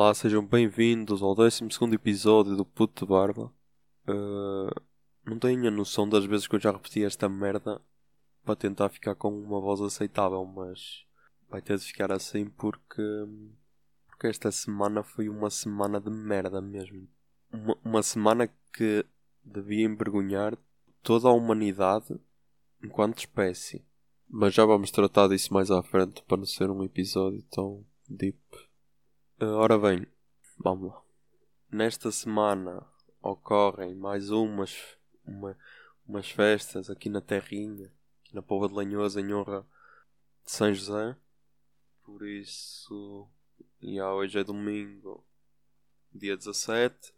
Olá, sejam bem-vindos ao 12 episódio do Puto de Barba. Uh, não tenho a noção das vezes que eu já repeti esta merda para tentar ficar com uma voz aceitável, mas vai ter de ficar assim porque, porque esta semana foi uma semana de merda mesmo. Uma, uma semana que devia envergonhar toda a humanidade enquanto espécie. Mas já vamos tratar disso mais à frente para não ser um episódio tão deep. Ora bem, vamos lá. Nesta semana ocorrem mais umas, uma, umas festas aqui na Terrinha, aqui na Pova de Lanhoso, em honra de São José. Por isso, já hoje é domingo, dia 17.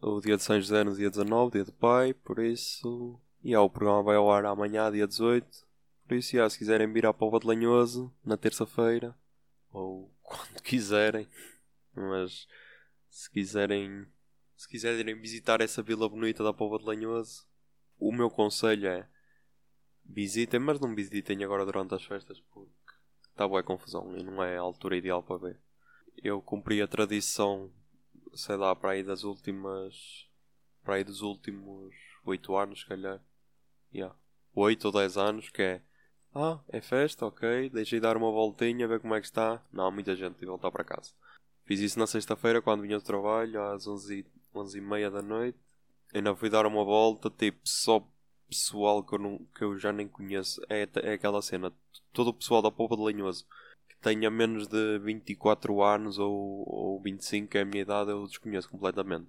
O dia de São José no dia 19, dia do Pai. Por isso, e o programa vai ao ar amanhã, dia 18. Por isso, já, se quiserem vir à Pova de Lanhoso na terça-feira, ou quando quiserem, mas se quiserem se quiserem visitar essa vila bonita da Pova de Lanhoso, o meu conselho é visitem, mas não visitem agora durante as festas porque está boa confusão e não é a altura ideal para ver. Eu cumpri a tradição, sei lá, para aí das últimas. para aí dos últimos 8 anos, se calhar. Yeah. 8 ou 10 anos, que é. Ah, é festa, ok, deixei dar uma voltinha, ver como é que está. Não, muita gente de voltar para casa. Fiz isso na sexta-feira quando vinha do trabalho, às 11, 11 e meia da noite. Ainda fui dar uma volta, tipo, só pessoal que eu, não, que eu já nem conheço. É, é aquela cena, todo o pessoal da Popa de Lanhoso que tenha menos de 24 anos ou, ou 25, que é a minha idade, eu desconheço completamente.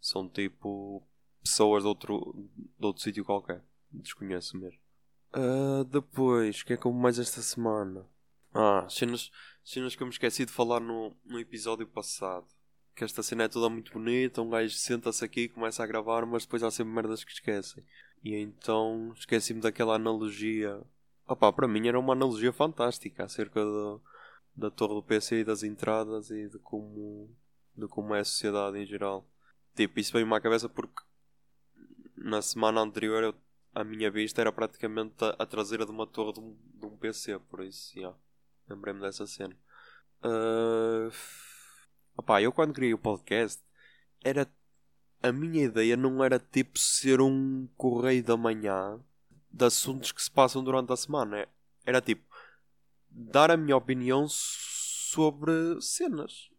São tipo pessoas de outro, de outro sítio qualquer. Desconheço mesmo. Uh, depois, o que é que houve mais esta semana? Ah, cenas, cenas que eu me esqueci de falar no, no episódio passado. Que esta cena é toda muito bonita, um gajo senta-se aqui e começa a gravar, mas depois há sempre merdas que esquecem. E então esqueci-me daquela analogia. Opá, para mim era uma analogia fantástica acerca do, da torre do PC e das entradas e de como, de como é a sociedade em geral. Tipo, isso veio-me à cabeça porque na semana anterior eu, a minha vista era praticamente a, a traseira de uma torre de um, de um PC, por isso, yeah. Lembrei-me dessa cena. Uh... Opá, eu quando criei o podcast, era. A minha ideia não era tipo ser um correio da manhã de assuntos que se passam durante a semana. Era tipo dar a minha opinião sobre cenas.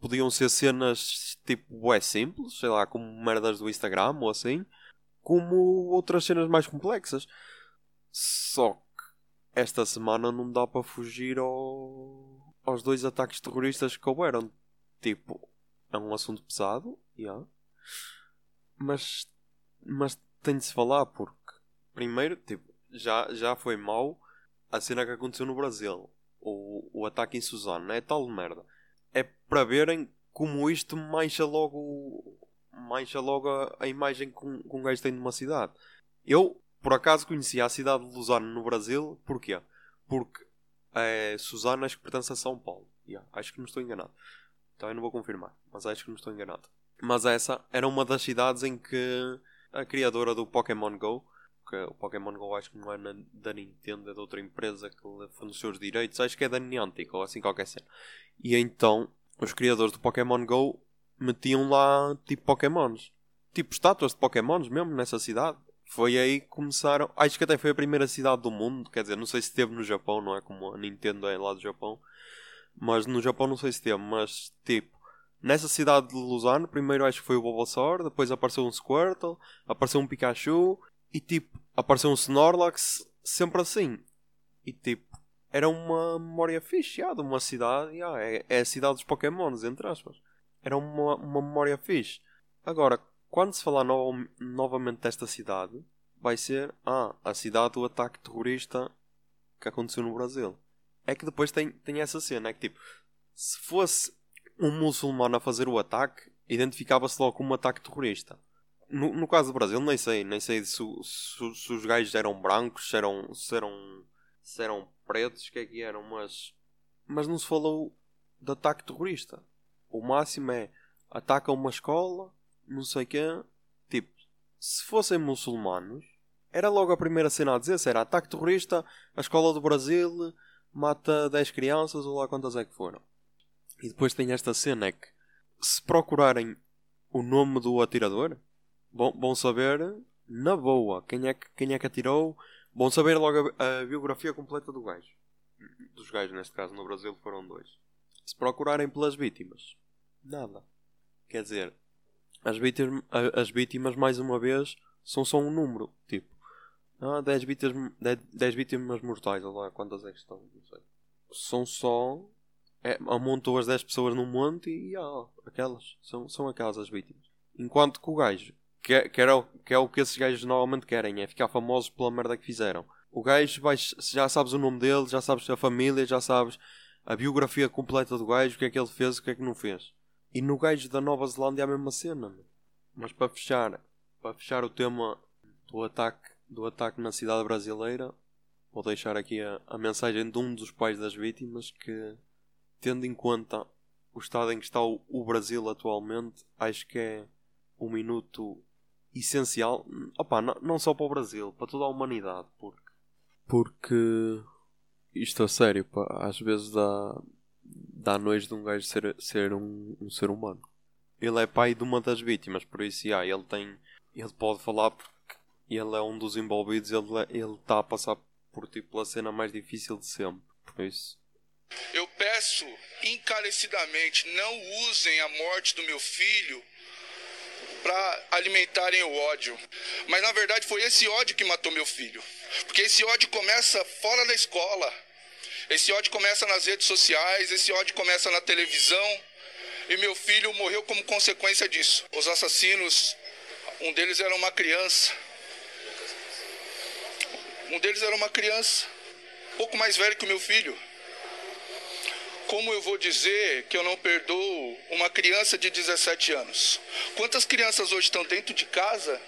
Podiam ser cenas tipo é simples, sei lá, como merdas do Instagram ou assim, como outras cenas mais complexas. Só esta semana não dá para fugir ao... aos dois ataques terroristas que houveram. Tipo, é um assunto pesado, yeah. mas, mas tem de se falar porque, primeiro, tipo, já, já foi mau a cena que aconteceu no Brasil. O, o ataque em Suzano, é tal merda. É para verem como isto mancha logo, mancha logo a, a imagem que um, que um gajo tem de uma cidade. Eu por acaso conhecia a cidade de Luzano no Brasil, porquê? Porque é Suzano acho que pertence a São Paulo. Yeah, acho que não estou enganado. Então eu não vou confirmar, mas acho que não estou enganado. Mas essa era uma das cidades em que a criadora do Pokémon Go, que o Pokémon Go acho que não é na, da Nintendo, é de outra empresa que forneceu os direitos, acho que é da Niantic ou assim qualquer cena. E então os criadores do Pokémon Go metiam lá tipo Pokémons. Tipo estátuas de Pokémons mesmo nessa cidade. Foi aí que começaram. Acho que até foi a primeira cidade do mundo. Quer dizer, não sei se teve no Japão, não é como a Nintendo é lá do Japão. Mas no Japão não sei se teve. Mas tipo, nessa cidade de Luzano, primeiro acho que foi o Bulbasaur. Depois apareceu um Squirtle. Apareceu um Pikachu. E tipo, apareceu um Snorlax. Sempre assim. E tipo, era uma memória fixe já, de uma cidade. Já, é, é a cidade dos Pokémons, entre aspas. Era uma, uma memória fixe. Agora, quando se falar no, novamente desta cidade, vai ser ah, a cidade do ataque terrorista que aconteceu no Brasil. É que depois tem, tem essa cena, é que tipo, se fosse um muçulmano a fazer o ataque, identificava-se logo como um ataque terrorista. No, no caso do Brasil, nem sei, nem sei se, se, se os gajos eram brancos, se eram, se eram, se eram pretos, o que é que eram, mas, mas não se falou de ataque terrorista. O máximo é ataca uma escola, não sei quê. Tipo, se fossem muçulmanos, era logo a primeira cena a dizer: se era ataque terrorista, a escola do Brasil mata 10 crianças ou lá quantas é que foram. E depois tem esta cena que se procurarem o nome do atirador, vão, vão saber na boa quem é, que, quem é que atirou, vão saber logo a, a biografia completa do gajo. Dos gajos, neste caso, no Brasil foram dois. Se procurarem pelas vítimas, nada. Quer dizer, as vítimas, as vítimas mais uma vez, são só um número. Tipo, ah, 10 vítimas, 10, 10 vítimas mortais, olha lá quantas é que estão, não sei. São só. É, amontou as 10 pessoas num monte e ah, aquelas. São, são aquelas as vítimas. Enquanto que o gajo, que é, que, era, que é o que esses gajos normalmente querem, é ficar famosos pela merda que fizeram. O gajo, vais, já sabes o nome dele, já sabes a família, já sabes a biografia completa do gajo, o que é que ele fez, o que é que não fez. E no gajo da Nova Zelândia é a mesma cena. Mas para fechar, para fechar o tema do ataque, do ataque na cidade brasileira, vou deixar aqui a, a mensagem de um dos pais das vítimas que, tendo em conta o estado em que está o, o Brasil atualmente, acho que é um minuto essencial, opa, não, não só para o Brasil, para toda a humanidade, porque, porque isto a sério, pá, às vezes dá, dá nojo de um gajo ser, ser um, um ser humano. Ele é pai de uma das vítimas, por isso, yeah, ele tem. Ele pode falar porque ele é um dos envolvidos, ele é, ele está a passar por tipo a cena mais difícil de sempre. Por isso. Eu peço encarecidamente, não usem a morte do meu filho para alimentarem o ódio. Mas na verdade foi esse ódio que matou meu filho. Porque esse ódio começa fora da escola. Esse ódio começa nas redes sociais, esse ódio começa na televisão. E meu filho morreu como consequência disso. Os assassinos, um deles era uma criança. Um deles era uma criança, pouco mais velho que o meu filho. Como eu vou dizer que eu não perdoo uma criança de 17 anos? Quantas crianças hoje estão dentro de casa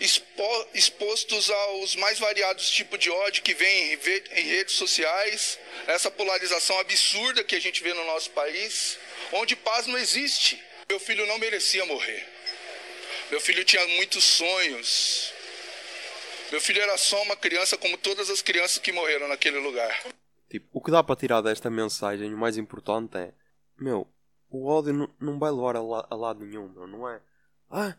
expo, expostos aos mais variados tipos de ódio que vem em, em redes sociais, essa polarização absurda que a gente vê no nosso país, onde paz não existe. Meu filho não merecia morrer. Meu filho tinha muitos sonhos. Meu filho era só uma criança como todas as crianças que morreram naquele lugar. Tipo, o que dá para tirar desta mensagem, o mais importante é: Meu, o ódio não vai levar a, la a lado nenhum, meu, não é? Ah,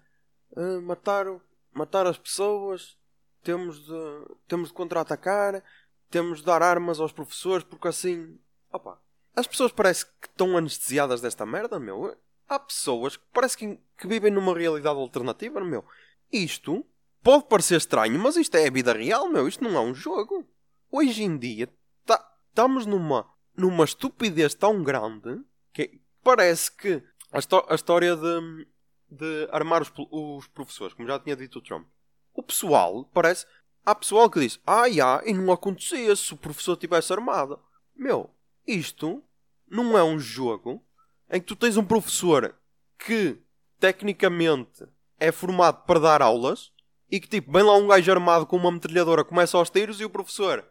uh, mataram matar as pessoas, temos de, temos de contra-atacar, temos de dar armas aos professores, porque assim. Opa, as pessoas parecem que estão anestesiadas desta merda, meu. Há pessoas que parece que, que vivem numa realidade alternativa, meu. Isto pode parecer estranho, mas isto é a vida real, meu. Isto não é um jogo. Hoje em dia tá, estamos numa, numa estupidez tão grande que parece que a, a história de de armar os, os professores, como já tinha dito o Trump. O pessoal, parece. Há pessoal que diz: Ah, já, e não acontecia se o professor tivesse armado. Meu, isto não é um jogo em que tu tens um professor que tecnicamente é formado para dar aulas e que tipo, vem lá um gajo armado com uma metralhadora, começa aos tiros e o professor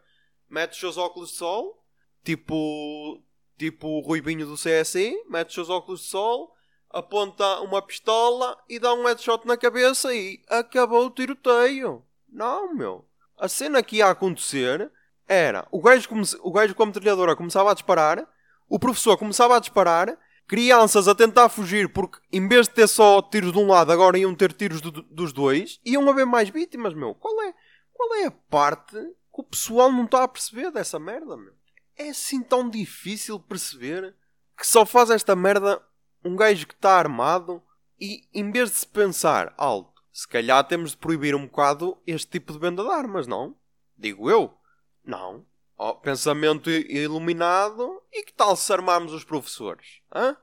mete os seus óculos de sol, tipo, tipo o Ruibinho do CSI, mete os seus óculos de sol, aponta uma pistola e dá um headshot na cabeça e acabou o tiroteio. Não, meu. A cena que ia acontecer era o gajo, o gajo com a metralhadora começava a disparar, o professor começava a disparar, crianças a tentar fugir porque em vez de ter só tiros de um lado, agora iam ter tiros do, dos dois, iam haver mais vítimas, meu. Qual é, qual é a parte que o pessoal não está a perceber dessa merda, meu? É assim tão difícil perceber que só faz esta merda um gajo que está armado e em vez de se pensar alto, se calhar temos de proibir um bocado este tipo de venda de armas, não? Digo eu. Não. Oh, pensamento iluminado e que tal se armarmos os professores? Hã?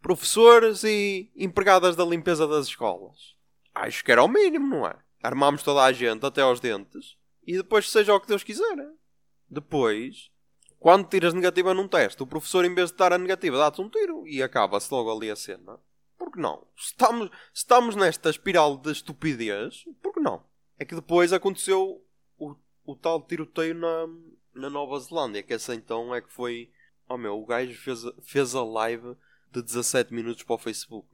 Professores e empregadas da limpeza das escolas. Acho que era o mínimo, não é? Armamos toda a gente até aos dentes e depois seja o que Deus quiser. Depois quando tiras negativa num teste, o professor, em vez de dar a negativa, dá-te um tiro e acaba-se logo ali a cena. Por que não? Estamos, estamos nesta espiral de estupidez, por que não? É que depois aconteceu o, o tal tiroteio na, na Nova Zelândia, que essa então é que foi. Oh meu, o gajo fez, fez a live de 17 minutos para o Facebook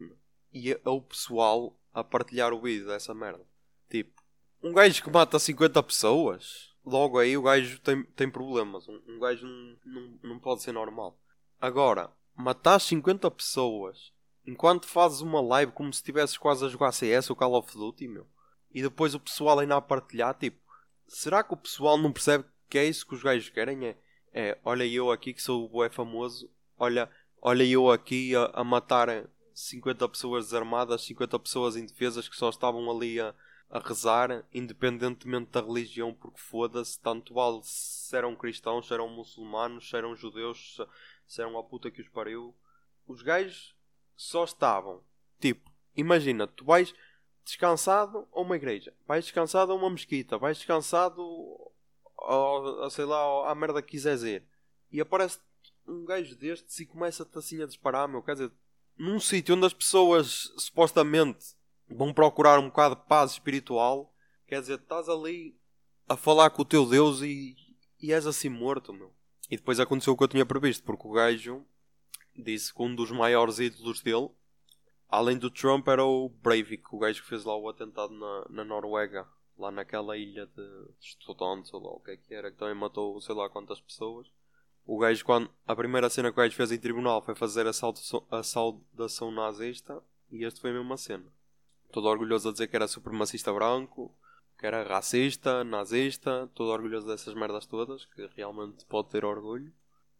e é o pessoal a partilhar o vídeo dessa merda. Tipo, um gajo que mata 50 pessoas logo aí o gajo tem, tem problemas. Um, um gajo não, não, não pode ser normal. Agora, matar 50 pessoas enquanto fazes uma live como se estivesses quase a jogar CS ou Call of Duty, meu. E depois o pessoal ainda a partilhar, tipo, será que o pessoal não percebe que é isso que os gajos querem? É, é olha eu aqui que sou o bué famoso, olha, olha eu aqui a, a matar 50 pessoas desarmadas, 50 pessoas indefesas que só estavam ali a, a rezar, independentemente da religião, porque foda-se, tanto vale se eram cristãos, se eram muçulmanos, se eram judeus, se, eram a puta que os pariu. Os gajos só estavam, tipo, imagina, tu vais descansado a uma igreja, vais descansado a uma mesquita, vais descansado a, a sei lá, a merda que quiseres ir, e aparece um gajo destes e começa-te assim a disparar, meu, quer dizer, num sítio onde as pessoas supostamente vão procurar um bocado de paz espiritual, quer dizer, estás ali a falar com o teu Deus e, e és assim morto, meu. E depois aconteceu o que eu tinha previsto, porque o gajo disse que um dos maiores ídolos dele, além do Trump, era o Breivik, o gajo que fez lá o atentado na, na Noruega, lá naquela ilha de, Estudantes, ou lá o que é que era, que também matou sei lá quantas pessoas. O gajo, quando a primeira cena que o gajo fez em tribunal foi fazer a saudação nazista, e este foi a mesma cena. Todo orgulhoso a dizer que era supremacista branco, que era racista, nazista, todo orgulhoso dessas merdas todas, que realmente pode ter orgulho.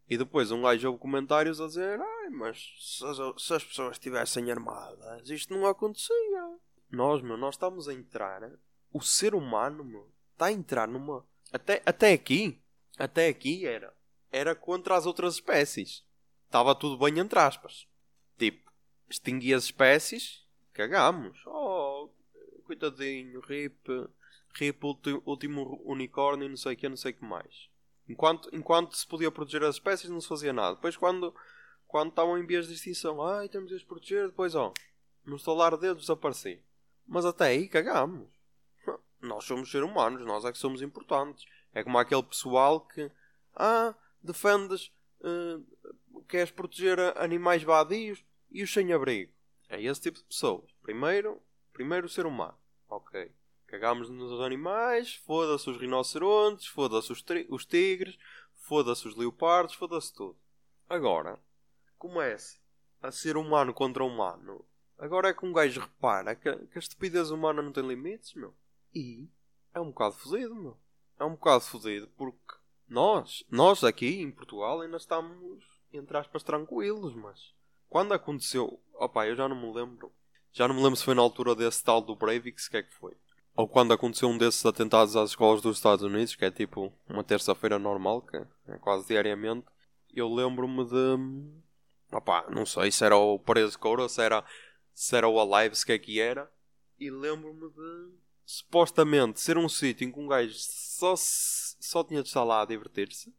E depois um gajo ouve comentários a dizer: Ai, mas se as, se as pessoas estivessem armadas, isto não acontecia. Nós, meu, nós estamos a entrar. O ser humano, meu, está a entrar numa. Até, até aqui, até aqui era. Era contra as outras espécies. Estava tudo bem entre aspas. Tipo, extinguia as espécies, cagamos. Oh, coitadinho, rip, rip, último unicórnio, não sei o que, não sei o que mais. Enquanto, enquanto se podia proteger as espécies, não se fazia nada. Depois, quando, quando estavam em vias de extinção, ai, temos de as proteger, depois, ó, no estalar de dedos desaparecer. Mas até aí cagamos. Nós somos seres humanos, nós é que somos importantes. É como aquele pessoal que, ah, defendes, uh, queres proteger animais vadios e os sem abrigo. É esse tipo de pessoas. Primeiro, primeiro o ser humano. Ok. Cagámos nos animais, foda-se os rinocerontes, foda-se os, os tigres, foda-se os leopardos, foda-se tudo. Agora, comece a ser humano contra humano. Agora é que um gajo repara que, que a estupidez humana não tem limites, meu. E é um bocado fodido, meu. É um bocado fodido porque nós, nós aqui em Portugal ainda estamos, entre aspas, tranquilos, mas quando aconteceu, opá, eu já não me lembro. Já não me lembro se foi na altura desse tal do Breivik, se que é que foi ou quando aconteceu um desses atentados às escolas dos Estados Unidos, que é tipo uma terça-feira normal, que é quase diariamente, eu lembro-me de. Opá, não sei se era o Paredes Coura, se era, se era o Alive, se que é que era, e lembro-me de supostamente ser um sítio em que um gajo só, só tinha de estar lá a divertir-se.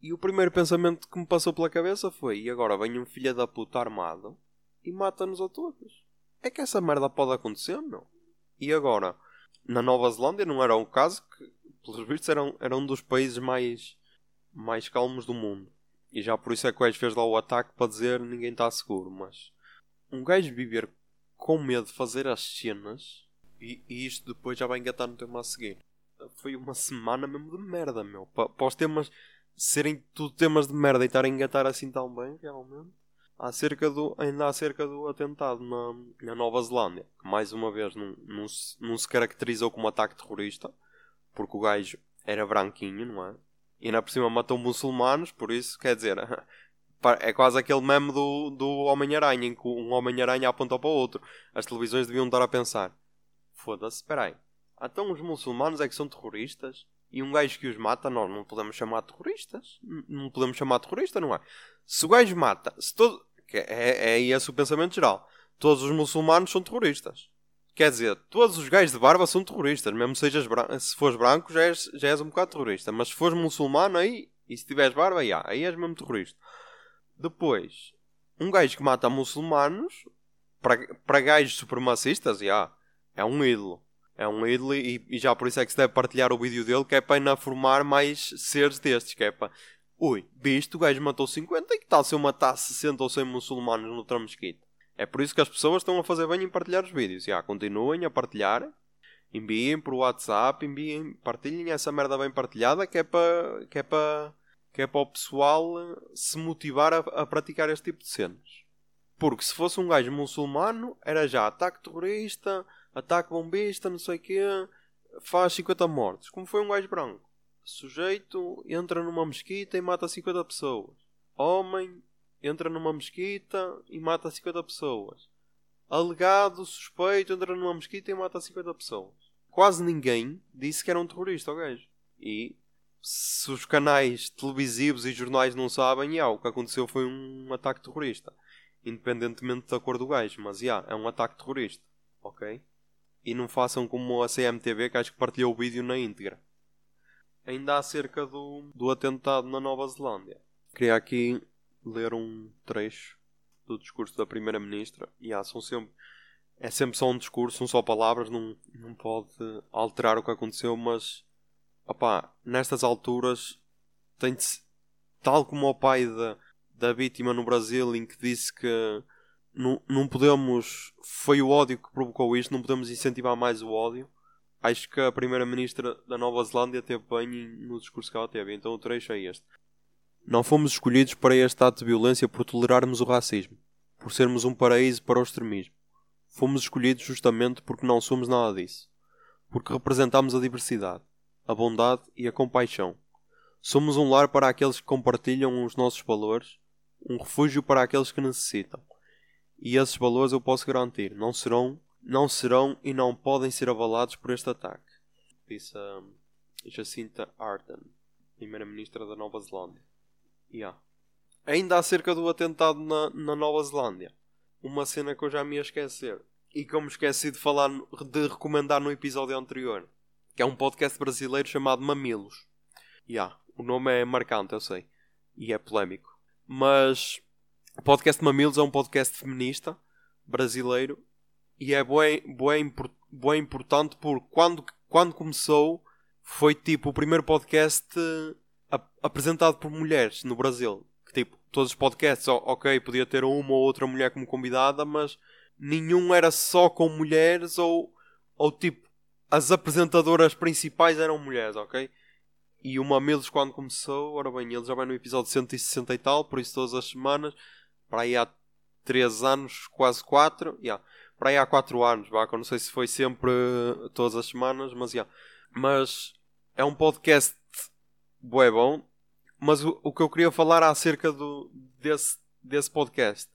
E o primeiro pensamento que me passou pela cabeça foi: e agora vem um filho da puta armado e mata-nos a todos. É que essa merda pode acontecer, não? E agora? na Nova Zelândia não era o caso, que pelos vistos era, era um dos países mais, mais calmos do mundo. E já por isso é que o gajo fez lá o ataque para dizer ninguém está seguro. Mas um gajo viver com medo de fazer as cenas e, e isto depois já vai engatar no tema a seguir. Foi uma semana mesmo de merda, meu. Para, para os temas serem tudo temas de merda e estarem a engatar assim tão bem, realmente acerca do, ainda acerca do atentado na, na Nova Zelândia, que mais uma vez não, não, se, não se caracterizou como ataque terrorista, porque o gajo era branquinho, não é? E ainda por cima matou muçulmanos, por isso, quer dizer, é quase aquele meme do, do Homem-Aranha, em que um Homem-Aranha aponta para o outro. As televisões deviam estar a pensar: foda-se, espera aí, então os muçulmanos é que são terroristas? E um gajo que os mata, nós não podemos chamar terroristas. Não podemos chamar terrorista, não é? Se o gajo mata, se todo. É, é esse o pensamento geral. Todos os muçulmanos são terroristas. Quer dizer, todos os gajos de barba são terroristas. Mesmo sejas se fores branco, já és, já és um bocado terrorista. Mas se fores muçulmano, aí. E se tiveres barba, aí, aí és mesmo terrorista. Depois, um gajo que mata muçulmanos, para, para gajos supremacistas, já, é um ídolo. É um ídolo e, e, já por isso é que se deve partilhar o vídeo dele, que é para ainda formar mais seres destes, que é para... Ui, visto, o gajo matou 50 e que tal se eu matasse 60 ou 100 muçulmanos no Tramesquite? É por isso que as pessoas estão a fazer bem em partilhar os vídeos. Já, continuem a partilhar, enviem por WhatsApp, enviem, partilhem essa merda bem partilhada que é para que é para que é para o pessoal se motivar a, a praticar este tipo de cenas. Porque se fosse um gajo muçulmano, era já ataque terrorista, ataque bombista, não sei o quê, faz 50 mortes. Como foi um gajo branco. Sujeito entra numa mesquita e mata 50 pessoas. Homem entra numa mesquita e mata 50 pessoas. Alegado, suspeito, entra numa mesquita e mata 50 pessoas. Quase ninguém disse que era um terrorista o gajo. E se os canais televisivos e jornais não sabem, yeah, o que aconteceu foi um ataque terrorista. Independentemente da cor do gajo, mas yeah, é um ataque terrorista. Ok? E não façam como a CMTV que acho que partilhou o vídeo na íntegra. Ainda acerca do, do atentado na Nova Zelândia. Queria aqui ler um trecho do discurso da Primeira-Ministra. E são sempre, é sempre só um discurso, são só palavras, não, não pode alterar o que aconteceu, mas opá, nestas alturas tem tal como o pai da, da vítima no Brasil em que disse que não, não podemos foi o ódio que provocou isto, não podemos incentivar mais o ódio. Acho que a primeira-ministra da Nova Zelândia teve bem no discurso que ela teve, então o trecho é este. Não fomos escolhidos para este ato de violência por tolerarmos o racismo, por sermos um paraíso para o extremismo. Fomos escolhidos justamente porque não somos nada disso, porque representamos a diversidade, a bondade e a compaixão. Somos um lar para aqueles que compartilham os nossos valores, um refúgio para aqueles que necessitam. E esses valores eu posso garantir, não serão, não serão e não podem ser avalados por este ataque. Disse a Jacinta Ardern, primeira-ministra da Nova Zelândia. Yeah. Ainda acerca do atentado na, na Nova Zelândia. Uma cena que eu já me ia esquecer. E que eu me esqueci de falar, de recomendar no episódio anterior que é um podcast brasileiro chamado Mamilos. Yeah, o nome é marcante, eu sei. E é polémico. Mas o podcast Mamilos é um podcast feminista brasileiro e é bem, bem, bem importante porque quando, quando começou foi tipo o primeiro podcast apresentado por mulheres no Brasil. Que tipo, todos os podcasts, ok, podia ter uma ou outra mulher como convidada, mas nenhum era só com mulheres ou, ou tipo as apresentadoras principais eram mulheres, ok? E o Mamilos quando começou, ora bem, ele já vai no episódio 160 e tal, por isso todas as semanas, para aí há 3 anos, quase 4, yeah. Para aí há 4 anos, vá, não sei se foi sempre todas as semanas, mas yeah. Mas é um podcast bué bom, mas o, o que eu queria falar acerca do, desse, desse podcast,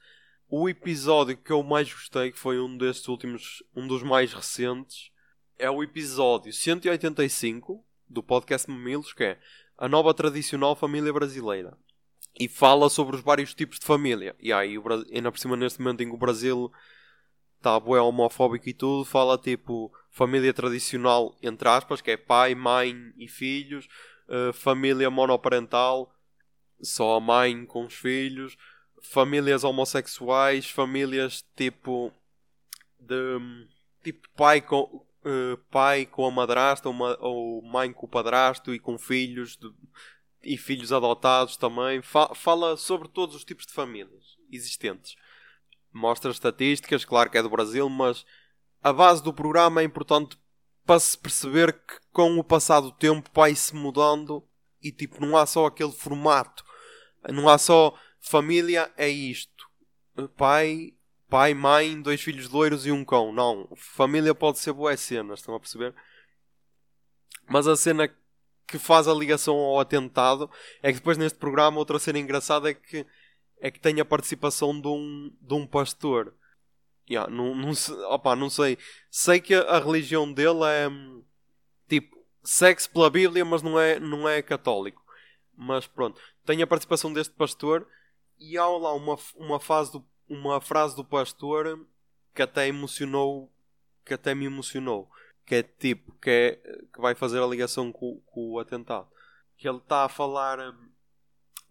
o episódio que eu mais gostei, que foi um destes últimos, um dos mais recentes, é o episódio 185 do podcast Mamilos, que é a nova tradicional família brasileira. E fala sobre os vários tipos de família. E aí, ainda por cima, neste momento em que o Brasil está bué homofóbico e tudo, fala tipo família tradicional, entre aspas, que é pai, mãe e filhos, uh, família monoparental, só a mãe com os filhos, famílias homossexuais, famílias tipo de tipo pai com uh, pai com a madrasta ou, ou, mãe com o padrasto e com filhos de, e filhos adotados também. Fa fala sobre todos os tipos de famílias existentes. Mostra estatísticas, claro que é do Brasil, mas a base do programa é importante para se perceber que com o passar do tempo vai-se mudando e tipo, não há só aquele formato. Não há só família é isto. Pai, pai, mãe, dois filhos loiros e um cão. Não, família pode ser boas cenas, estão a perceber? Mas a cena que faz a ligação ao atentado é que depois neste programa outra cena engraçada é que é que tem a participação de um, de um pastor. Yeah, não, não, opa, não sei. Sei que a, a religião dele é tipo segue-se pela Bíblia, mas não é, não é católico. Mas pronto, tem a participação deste pastor e há lá uma, uma fase do uma frase do pastor que até emocionou, que até me emocionou, que é tipo, que, é, que vai fazer a ligação com, com o atentado. Que ele está a falar, hum,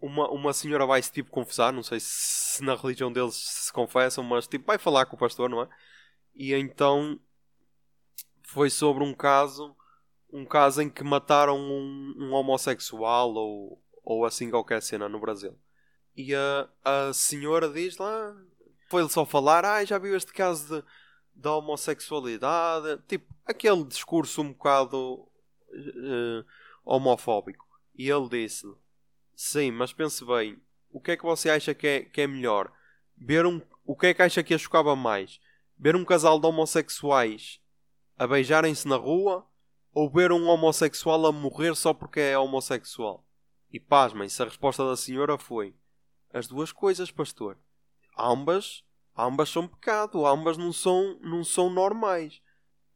uma, uma senhora vai se tipo confessar, não sei se na religião deles se confessam, mas tipo vai falar com o pastor, não é? E então foi sobre um caso, um caso em que mataram um, um homossexual ou, ou assim qualquer cena no Brasil. E a, a senhora diz lá, foi-lhe só falar, ah, já viu este caso de, da homossexualidade, tipo, aquele discurso um bocado uh, homofóbico. E ele disse Sim, mas pense bem. O que é que você acha que é, que é melhor? Ver um, o que é que acha que a chocava mais? Ver um casal de homossexuais a beijarem-se na rua ou ver um homossexual a morrer só porque é homossexual? E pasmem-se, a resposta da senhora foi: As duas coisas, pastor. Ambas, ambas são pecado, ambas não são, não são normais.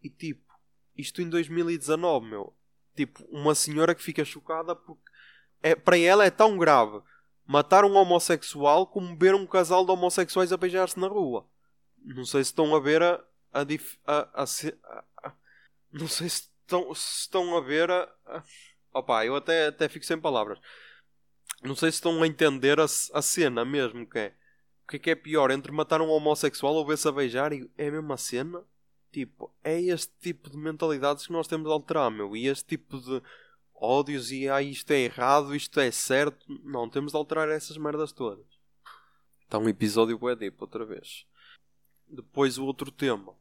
E tipo, isto em 2019, meu. Tipo, uma senhora que fica chocada porque é, para ela é tão grave matar um homossexual como ver um casal de homossexuais a beijar-se na rua. Não sei se estão a ver a. a, a, a, a não sei se estão, se estão a ver a, a Opa, eu até, até fico sem palavras. Não sei se estão a entender a cena mesmo, que é. O que é que é pior, entre matar um homossexual ou ver-se a beijar e é a mesma cena? Tipo, é este tipo de mentalidades que nós temos de alterar, meu. E este tipo de ódios e ah, isto é errado, isto é certo. Não, temos de alterar essas merdas todas. Está um episódio bué deep outra vez. Depois o outro tema,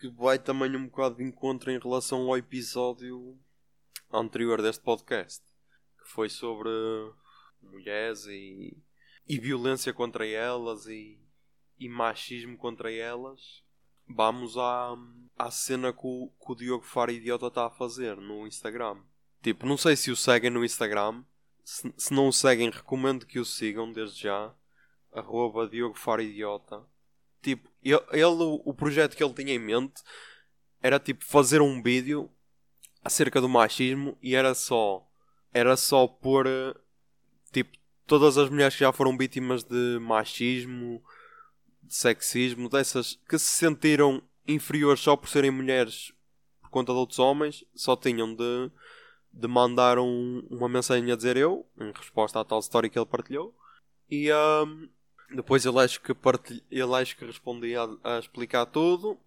que vai também um bocado de encontro em relação ao episódio anterior deste podcast, que foi sobre mulheres e, e violência contra elas e, e machismo contra elas. Vamos à, à cena que o, que o Diogo Faro Idiota está a fazer no Instagram. Tipo, não sei se o seguem no Instagram. Se, se não o seguem, recomendo que o sigam desde já. Arroba Diogo Faro Idiota. Tipo, ele, o projeto que ele tinha em mente era tipo fazer um vídeo acerca do machismo e era só era só pôr tipo todas as mulheres que já foram vítimas de machismo, de sexismo, dessas que se sentiram inferiores só por serem mulheres por conta de outros homens, só tinham de, de mandar um, uma mensagem a dizer eu, em resposta à tal história que ele partilhou. E um, depois ele acho que, ele acho que respondia a, a explicar tudo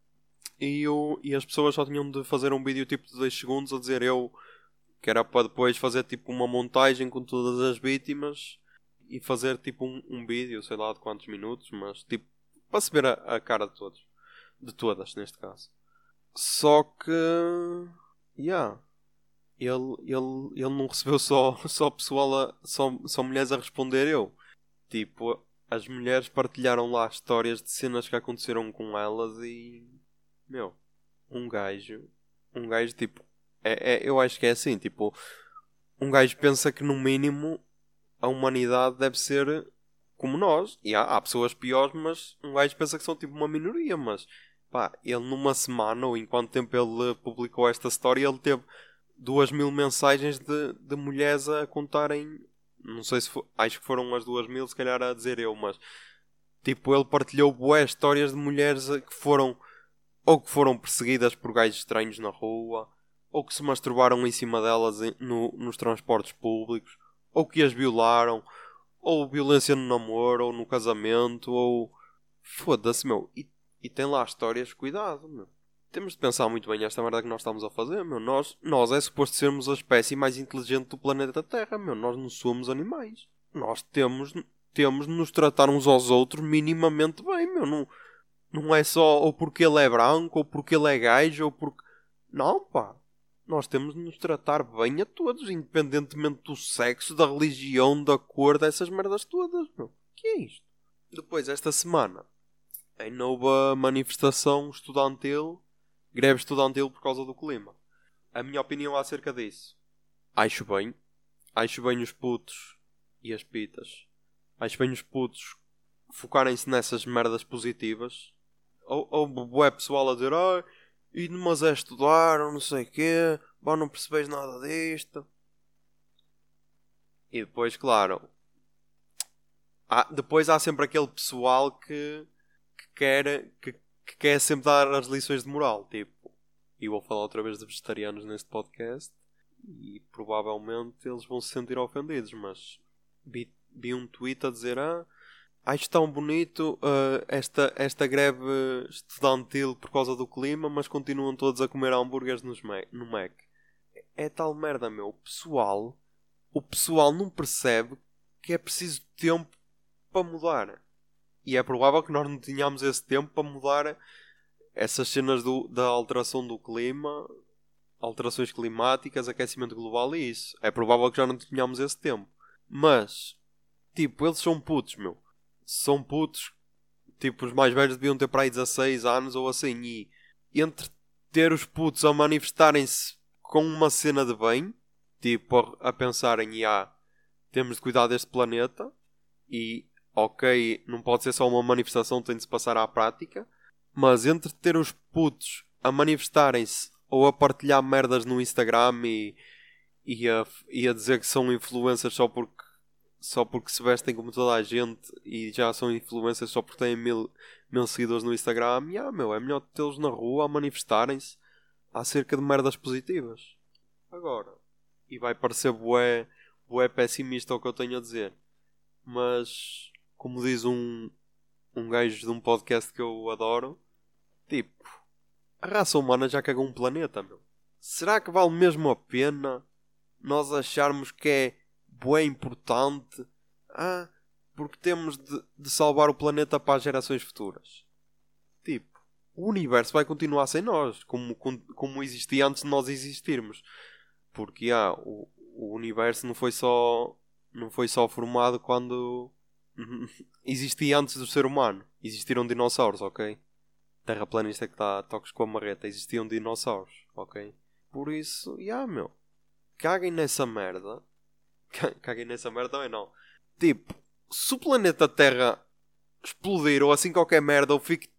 e, eu, e as pessoas só tinham de fazer um vídeo tipo de 2 segundos a dizer eu que era para depois fazer tipo uma montagem com todas as vítimas e fazer tipo um, um vídeo, sei lá de quantos minutos, mas tipo para se ver a, a, cara de todos, de todas neste caso. Só que, yeah, ele, ele, ele não recebeu só, só pessoal, a, só, só mulheres a responder eu. Tipo, as mulheres partilharam lá histórias de cenas que aconteceram com elas e meu, um gajo, um gajo tipo, é, é, eu acho que é assim, tipo, um gajo pensa que no mínimo a humanidade deve ser como nós. E há, há pessoas piores, mas um gajo pensa que são tipo uma minoria, mas pá, ele numa semana, ou enquanto tempo ele publicou esta história, ele teve duas mil mensagens de, de mulheres a contarem. Não sei se acho que foram as duas mil, se calhar a dizer eu, mas tipo, ele partilhou boas histórias de mulheres que foram ou que foram perseguidas por gajos estranhos na rua, ou que se masturbaram em cima delas no, nos transportes públicos, ou que as violaram, ou violência no namoro, ou no casamento, ou. Foda-se, meu. E, e tem lá histórias, cuidado, meu. Temos de pensar muito bem esta merda que nós estamos a fazer, meu. Nós, nós é suposto sermos a espécie mais inteligente do planeta Terra, meu. Nós não somos animais. Nós temos, temos de nos tratar uns aos outros minimamente bem, meu. Não não é só ou porque ele é branco, ou porque ele é gajo, ou porque. Não, pá. Nós temos de nos tratar bem a todos, independentemente do sexo, da religião, da cor, dessas merdas todas, meu. que é isto? Depois, esta semana, em nova manifestação estudantil, greve estudantil por causa do clima. A minha opinião acerca disso. Acho bem. Acho bem os putos e as pitas. Acho bem os putos focarem-se nessas merdas positivas ou, ou bué pessoal a dizer ah, e mas é estudar ou não sei o quê, bom, não percebes nada disto. E depois, claro, há, depois há sempre aquele pessoal que, que quer que, que, quer sempre dar as lições de moral, tipo, e vou falar outra vez de vegetarianos neste podcast e provavelmente eles vão se sentir ofendidos, mas vi, vi um tweet a dizer ah, acho tão bonito uh, esta, esta greve estudantil por causa do clima, mas continuam todos a comer hambúrgueres nos no Mac. É tal merda, meu. O pessoal, o pessoal não percebe que é preciso tempo para mudar. E é provável que nós não tenhamos esse tempo para mudar essas cenas do, da alteração do clima, alterações climáticas, aquecimento global e isso. É provável que já não tenhamos esse tempo. Mas, tipo, eles são putos, meu. São putos. Tipo, os mais velhos deviam ter para aí 16 anos ou assim. E entre ter os putos a manifestarem-se com uma cena de bem, tipo, a pensarem, ah, temos de cuidar deste planeta e, ok, não pode ser só uma manifestação, tem de se passar à prática. Mas entre ter os putos a manifestarem-se ou a partilhar merdas no Instagram e, e, a, e a dizer que são influencers só porque, só porque se vestem como toda a gente e já são influencers só porque têm mil, mil seguidores no Instagram, yeah, meu, é melhor tê-los na rua a manifestarem-se acerca de merdas positivas. Agora, e vai parecer bué, bué pessimista o que eu tenho a dizer, mas como diz um, um gajo de um podcast que eu adoro, tipo, a raça humana já cagou um planeta, meu. Será que vale mesmo a pena nós acharmos que é bem importante? Ah, porque temos de, de salvar o planeta para as gerações futuras. Tipo, o universo vai continuar sem nós, como, como existia antes de nós existirmos. Porque ah, o, o universo não foi só não foi só formado quando existia antes do ser humano. Existiram dinossauros, ok? terraplanista que está a toques com a marreta, existiam dinossauros, ok? Por isso, já yeah, meu, caguem nessa merda. Caguem nessa merda também não. Tipo, se o planeta Terra explodir ou assim qualquer merda ou fique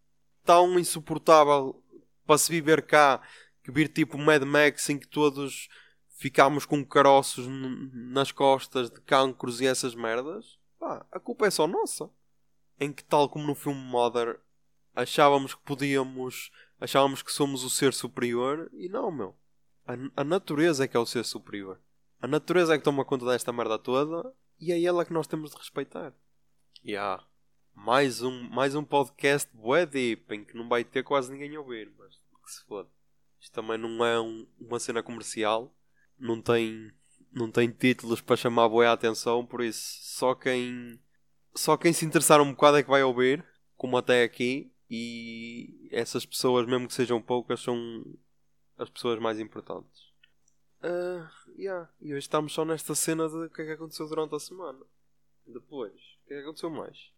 tão insuportável para se viver cá que vir tipo Mad Max em que todos ficamos com caroços nas costas de cancros e essas merdas, pá, a culpa é só nossa. Em que tal como no filme Mother achávamos que podíamos, achávamos que somos o ser superior e não, meu. A, a natureza é que é o ser superior. A natureza é que toma conta desta merda toda e é ela que nós temos de respeitar. E há mais um, mais um podcast bué deep em que não vai ter quase ninguém a ouvir, mas que se foda. Isto também não é um, uma cena comercial, não tem, não tem títulos para chamar bué a atenção, por isso só quem, só quem se interessar um bocado é que vai ouvir, como até aqui, e essas pessoas, mesmo que sejam poucas, são as pessoas mais importantes. Uh, yeah. E hoje estamos só nesta cena de o que é que aconteceu durante a semana. Depois, o que é que aconteceu mais?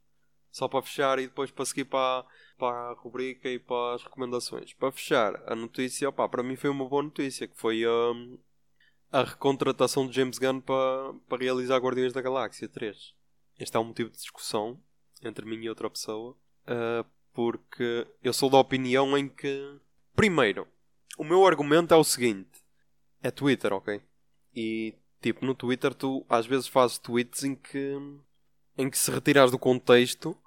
Só para fechar e depois para seguir para, para a rubrica e para as recomendações. Para fechar, a notícia, opa, para mim foi uma boa notícia, que foi um, a recontratação de James Gunn para, para realizar Guardiões da Galáxia 3. Este é um motivo de discussão entre mim e outra pessoa. Uh, porque eu sou da opinião em que. Primeiro, o meu argumento é o seguinte: é Twitter, ok? E tipo, no Twitter tu às vezes fazes tweets em que. em que se retiras do contexto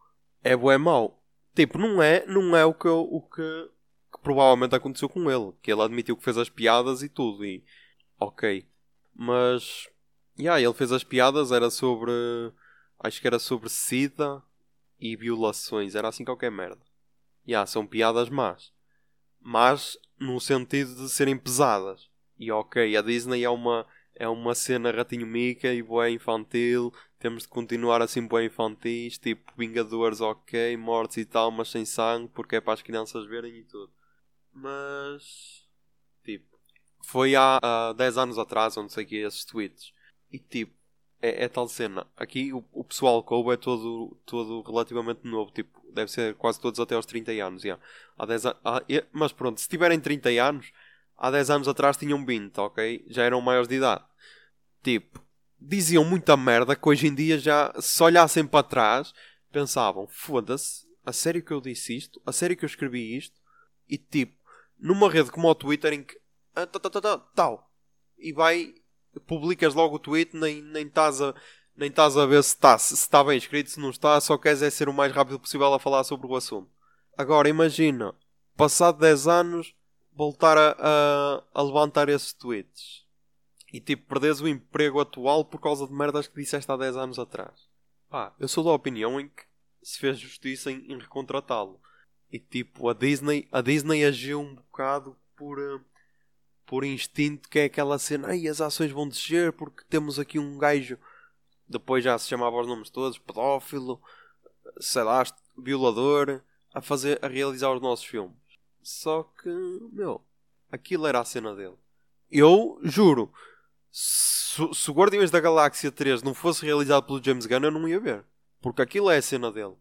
é bom é mau. Tipo, não é, não é o que, o que, que provavelmente aconteceu com ele. Que ele admitiu que fez as piadas e tudo. E. Ok. Mas. Yeah, ele fez as piadas, era sobre. Acho que era sobre SIDA e violações. Era assim qualquer merda. Yeah, são piadas más. Mas no sentido de serem pesadas. E ok, a Disney é uma, é uma cena ratinho mica e boa infantil. Temos de continuar assim boa infantis. Tipo Vingadores, ok, mortes e tal, mas sem sangue, porque é para as crianças verem e tudo. Mas. Foi há, há 10 anos atrás, onde sei que esses tweets. E tipo é, é, tal cena. Aqui o, o pessoal Kobo é todo, todo relativamente novo, tipo, deve ser quase todos até aos 30 anos. Yeah. Há 10 a, há, mas pronto, se tiverem 30 anos, há 10 anos atrás tinham 20, ok? Já eram maiores de idade. Tipo, diziam muita merda que hoje em dia já, se olhassem para trás, pensavam: foda-se, a sério que eu disse isto? A sério que eu escrevi isto? E tipo, numa rede como o Twitter em que. Ah, tal, tal, tal, tal, e vai publicas logo o tweet, nem, nem estás a nem estás a ver se está se está bem escrito, se não está, só queres é ser o mais rápido possível a falar sobre o assunto. Agora imagina, passado 10 anos, voltar a, a, a levantar esses tweets e tipo perderes o emprego atual por causa de merdas que disseste há 10 anos atrás. Pá, eu sou da opinião em que se fez justiça em, em recontratá-lo. E tipo, a Disney, a Disney agiu um bocado por. Uh, por instinto que é aquela cena, ai as ações vão descer porque temos aqui um gajo, depois já se chamava os nomes todos, pedófilo, sei lá, violador, a fazer, a realizar os nossos filmes. Só que, meu, aquilo era a cena dele. Eu juro, Se, se Guardiões da Galáxia 3 não fosse realizado pelo James Gunn, eu não ia ver. Porque aquilo é a cena dele.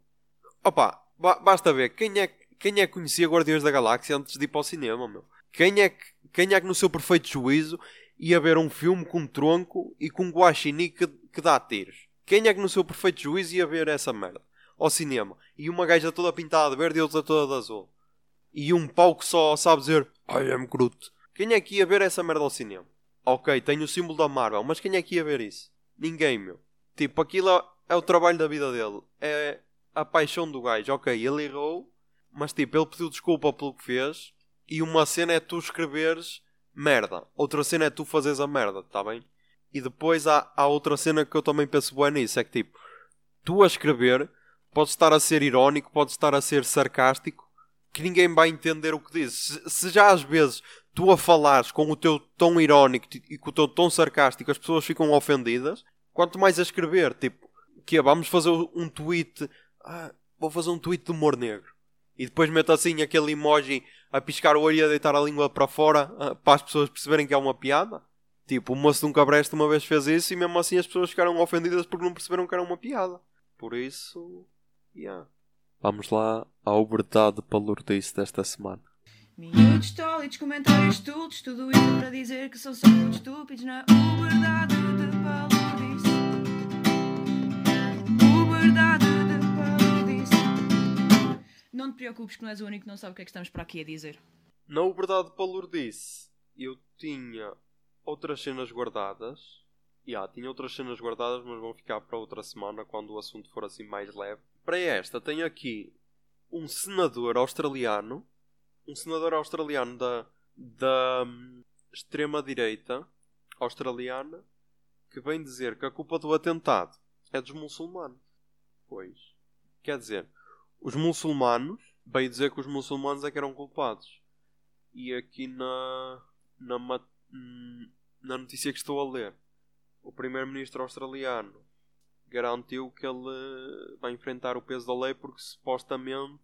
Opa, ba basta ver. Quem é, quem é que conhecia Guardiões da Galáxia antes de ir para o cinema, meu? Quem é que, quem é que no seu perfeito juízo ia ver um filme com um tronco e com um guaxinim que, que dá tiros? Quem é que no seu perfeito juízo ia ver essa merda? Ao cinema. E uma gaja toda pintada de verde e outra toda de azul. E um pau que só sabe dizer I am Groot. Quem é que ia ver essa merda ao cinema? Ok, tem o símbolo da Marvel, mas quem é que ia ver isso? Ninguém, meu. Tipo, aquilo é o trabalho da vida dele. É a paixão do gajo. Ok, ele errou, mas tipo, ele pediu desculpa pelo que fez. E uma cena é tu escreveres merda. Outra cena é tu fazeres a merda, tá bem? E depois há, há outra cena que eu também penso bem nisso. É que tipo, tu a escrever, podes estar a ser irónico, podes estar a ser sarcástico, que ninguém vai entender o que dizes. Se, se já às vezes tu a falares com o teu tom irónico e com o teu tom sarcástico as pessoas ficam ofendidas, quanto mais a escrever, tipo, que é, vamos fazer um tweet, ah, vou fazer um tweet de humor negro. E depois meto assim aquele emoji a piscar o olho e a deitar a língua para fora ah, para as pessoas perceberem que é uma piada. Tipo, o moço de um cabreste uma vez fez isso e mesmo assim as pessoas ficaram ofendidas porque não perceberam que era uma piada. Por isso, yeah. Vamos lá ao verdade palurdice desta semana. Miúdos tólidos, comentários estúpidos, tudo isso para dizer que são só muito estúpidos na uberdade Não te preocupes que não és o único que não sabe o que é que estamos para aqui a dizer. Na verdade palurdice, eu tinha outras cenas guardadas. Yeah, tinha outras cenas guardadas, mas vão ficar para outra semana quando o assunto for assim mais leve. Para esta, tenho aqui um senador australiano um senador australiano da, da hum, extrema-direita australiana que vem dizer que a culpa do atentado é dos muçulmanos. Pois. Quer dizer, os muçulmanos, veio dizer que os muçulmanos é que eram culpados. E aqui na, na, na notícia que estou a ler, o primeiro-ministro australiano garantiu que ele vai enfrentar o peso da lei porque supostamente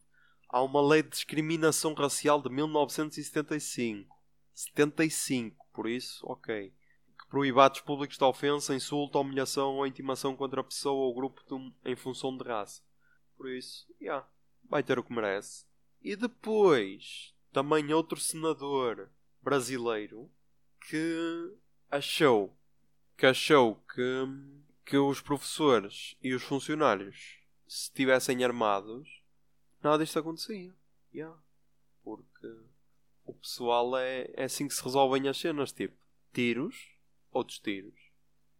há uma lei de discriminação racial de 1975. 75, por isso, ok. Que proíbe atos públicos de ofensa, insulto, humilhação ou intimação contra a pessoa ou grupo de, em função de raça. Por isso, yeah, vai ter o que merece. E depois, também outro senador brasileiro que achou que achou que, que os professores e os funcionários se estivessem armados nada disto acontecia. Yeah. Porque o pessoal é, é assim que se resolvem as cenas, tipo, tiros, outros tiros.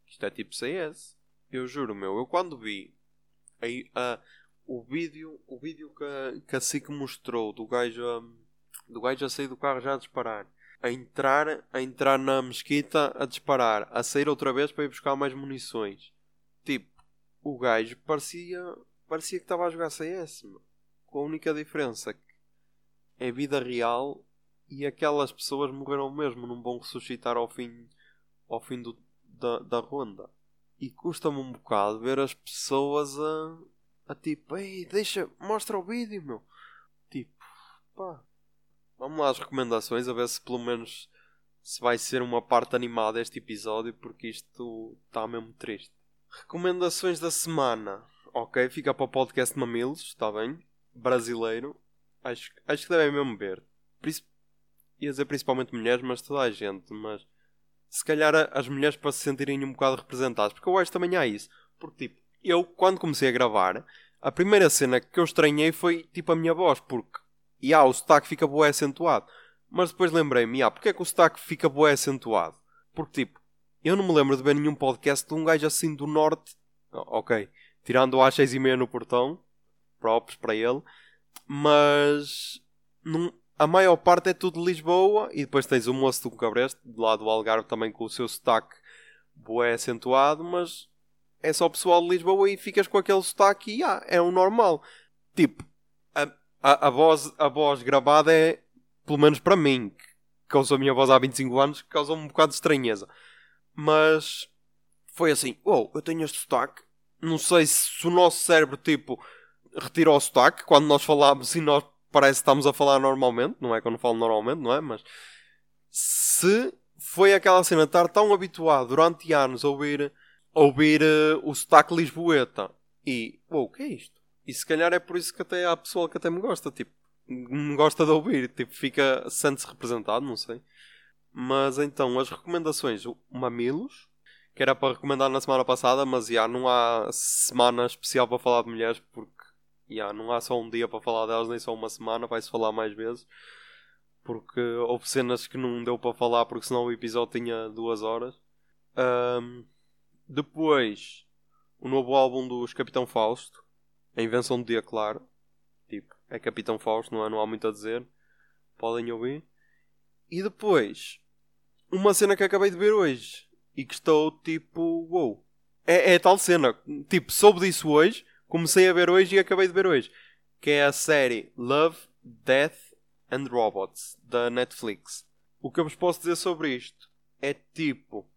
Isto é tipo CS. Eu juro, meu, eu quando vi aí, uh, o vídeo, o vídeo que, a, que a SIC mostrou do gajo, um, do gajo a sair do carro já a disparar, a entrar, a entrar na mesquita a disparar, a sair outra vez para ir buscar mais munições. Tipo, o gajo parecia, parecia que estava a jogar CS, meu com a única diferença que é vida real e aquelas pessoas morreram mesmo, não vão ressuscitar ao fim, ao fim do, da, da ronda. E custa-me um bocado ver as pessoas a, a tipo, ei, deixa, mostra o vídeo, meu. Tipo, pá. Vamos lá às recomendações, a ver se pelo menos se vai ser uma parte animada este episódio, porque isto está mesmo triste. Recomendações da semana. Ok, fica para o podcast Mamilos, está bem? brasileiro, acho, acho que devem mesmo ver. Princip... Ia dizer principalmente mulheres, mas toda a gente. Mas se calhar as mulheres para se sentirem um bocado representadas. Porque eu acho também há isso. Porque tipo, eu quando comecei a gravar, a primeira cena que eu estranhei foi tipo a minha voz. Porque, e ah, o sotaque fica boé acentuado. Mas depois lembrei-me, ah, porque é que o sotaque fica boé acentuado? Porque tipo, eu não me lembro de ver nenhum podcast de um gajo assim do norte. Ok, tirando às seis e meia no portão, próprios para ele, mas num, a maior parte é tudo de Lisboa e depois tens o moço do Cabreste, do lado do Algarve também com o seu sotaque boé acentuado, mas é só pessoal de Lisboa e ficas com aquele sotaque e ah, é o normal. Tipo, a, a, a, voz, a voz gravada é, pelo menos para mim, que uso a minha voz há 25 anos, causa um bocado de estranheza. Mas foi assim, oh, eu tenho este sotaque. Não sei se o nosso cérebro, tipo, retira o sotaque quando nós falamos e nós parece que estamos a falar normalmente, não é não falo normalmente, não é? Mas se foi aquela cena estar tão habituado durante anos a ouvir, ouvir uh, o sotaque lisboeta e, uou, o que é isto? E se calhar é por isso que até há pessoal que até me gosta, tipo, me gosta de ouvir, tipo, fica, sente-se representado, não sei. Mas então, as recomendações, o Mamilos, que era para recomendar na semana passada, mas já não há semana especial para falar de mulheres, porque já não há só um dia para falar delas, nem só uma semana, vai-se falar mais vezes. Porque houve cenas que não deu para falar, porque senão o episódio tinha duas horas. Um, depois, o novo álbum dos Capitão Fausto, A Invenção do Dia Claro. Tipo, é Capitão Fausto, não, é, não há muito a dizer. Podem ouvir. E depois, uma cena que acabei de ver hoje e que estou tipo, wow. É, é tal cena, tipo, soube disso hoje, comecei a ver hoje e acabei de ver hoje. Que é a série Love, Death and Robots da Netflix. O que eu vos posso dizer sobre isto é tipo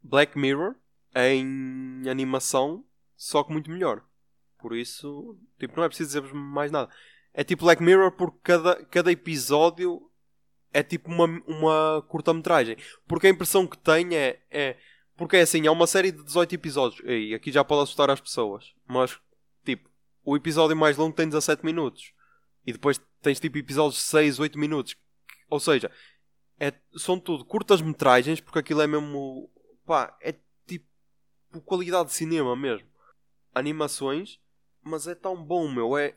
Black Mirror em animação, só que muito melhor. Por isso, tipo, não é preciso dizer-vos mais nada. É tipo Black Mirror porque cada, cada episódio é tipo uma, uma curta-metragem. Porque a impressão que tenho é, é. Porque é assim, é uma série de 18 episódios. E aqui já pode assustar as pessoas. Mas, tipo, o episódio mais longo tem 17 minutos. E depois tens tipo episódios de 6, 8 minutos. Ou seja, é, são tudo curtas-metragens, porque aquilo é mesmo. pá, é tipo qualidade de cinema mesmo. Animações, mas é tão bom, meu. É.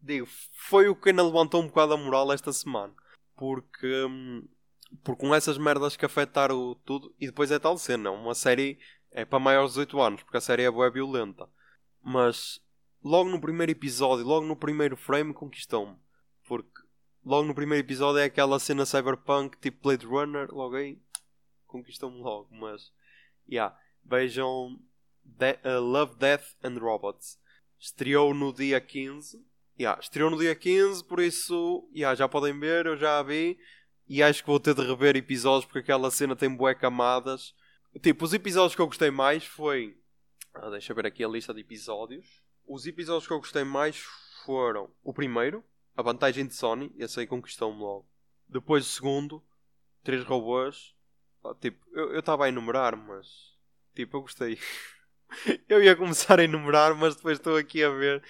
Digo, foi o que ainda levantou um bocado a moral esta semana porque, hum, porque com essas merdas que afetaram tudo, e depois é tal cena, uma série é para maiores de 18 anos, porque a série é boa violenta, mas logo no primeiro episódio, logo no primeiro frame, conquistou-me, porque logo no primeiro episódio é aquela cena cyberpunk tipo Blade Runner, logo aí conquistou-me logo, mas yeah, vejam De uh, Love, Death and Robots. Estreou no dia 15 Yeah, estreou no dia 15, por isso yeah, já podem ver, eu já a vi. E acho que vou ter de rever episódios porque aquela cena tem bué camadas. Tipo, os episódios que eu gostei mais foi. Ah, deixa eu ver aqui a lista de episódios. Os episódios que eu gostei mais foram o primeiro, a vantagem de Sony, esse aí conquistou-me logo. Depois o segundo, três robôs. Ah, tipo, eu estava a enumerar, mas. Tipo, eu gostei. eu ia começar a enumerar, mas depois estou aqui a ver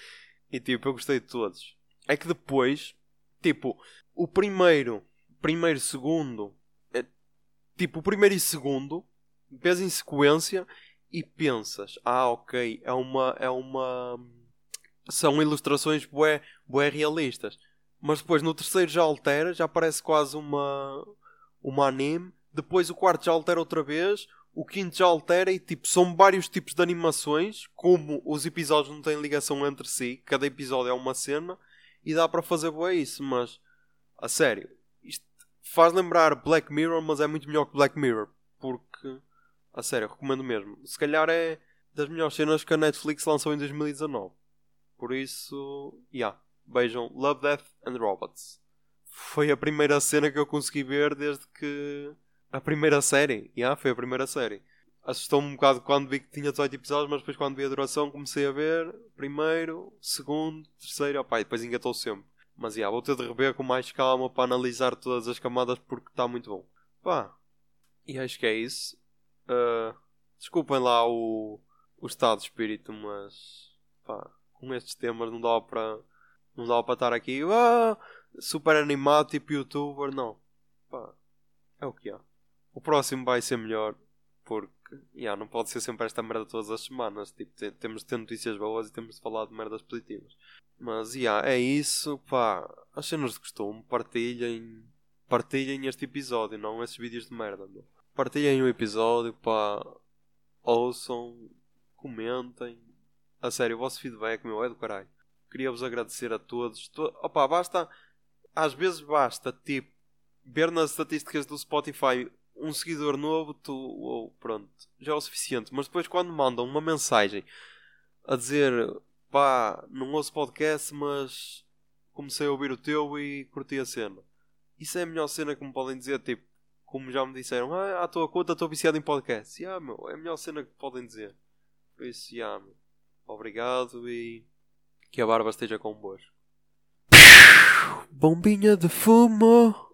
e tipo, eu gostei de todos. É que depois, tipo, o primeiro, primeiro, segundo, é, tipo, o primeiro e segundo, vês em sequência e pensas, ah, ok, é uma, é uma, são ilustrações bué, bué realistas. Mas depois no terceiro já altera, já parece quase uma, uma anime. Depois o quarto já altera outra vez o quinto já altera e tipo, são vários tipos de animações, como os episódios não têm ligação entre si, cada episódio é uma cena e dá para fazer boa isso, mas a sério, isto faz lembrar Black Mirror, mas é muito melhor que Black Mirror, porque a sério, recomendo mesmo. Se calhar é das melhores cenas que a Netflix lançou em 2019. Por isso, yeah, vejam Love, Death and Robots. Foi a primeira cena que eu consegui ver desde que a primeira série, yeah, foi a primeira série. Assustou-me um bocado quando vi que tinha 18 episódios, mas depois quando vi a duração comecei a ver primeiro, segundo, terceiro, opá, e depois engatou sempre. Mas yeah, vou ter de rever com mais calma para analisar todas as camadas porque está muito bom. Pá, e acho que é isso. Uh, desculpem lá o, o estado de espírito, mas pá, com estes temas não dá para não dá para estar aqui ah, super animado tipo youtuber, não. Pá, é o que há. O próximo vai ser melhor porque yeah, não pode ser sempre esta merda todas as semanas. Tipo, temos de ter notícias boas e temos de falar de merdas positivas. Mas yeah, é isso, pá. As cenas de costume, partilhem. Partilhem este episódio, não esses vídeos de merda. Meu. Partilhem o episódio, pá. Ouçam, comentem. A sério, o vosso feedback, meu, é do caralho. Queria-vos agradecer a todos. To... Opa, basta. Às vezes basta, tipo, ver nas estatísticas do Spotify um seguidor novo, tu, ou pronto, já é o suficiente. Mas depois quando mandam uma mensagem a dizer pá, não ouço podcast, mas comecei a ouvir o teu e curti a cena. Isso é a melhor cena que me podem dizer, tipo, como já me disseram, ah, à tua conta estou viciado em podcast. Yeah, meu, é a melhor cena que podem dizer. Por isso, yeah, meu. Obrigado e que a barba esteja convosco. Bombinha de fumo.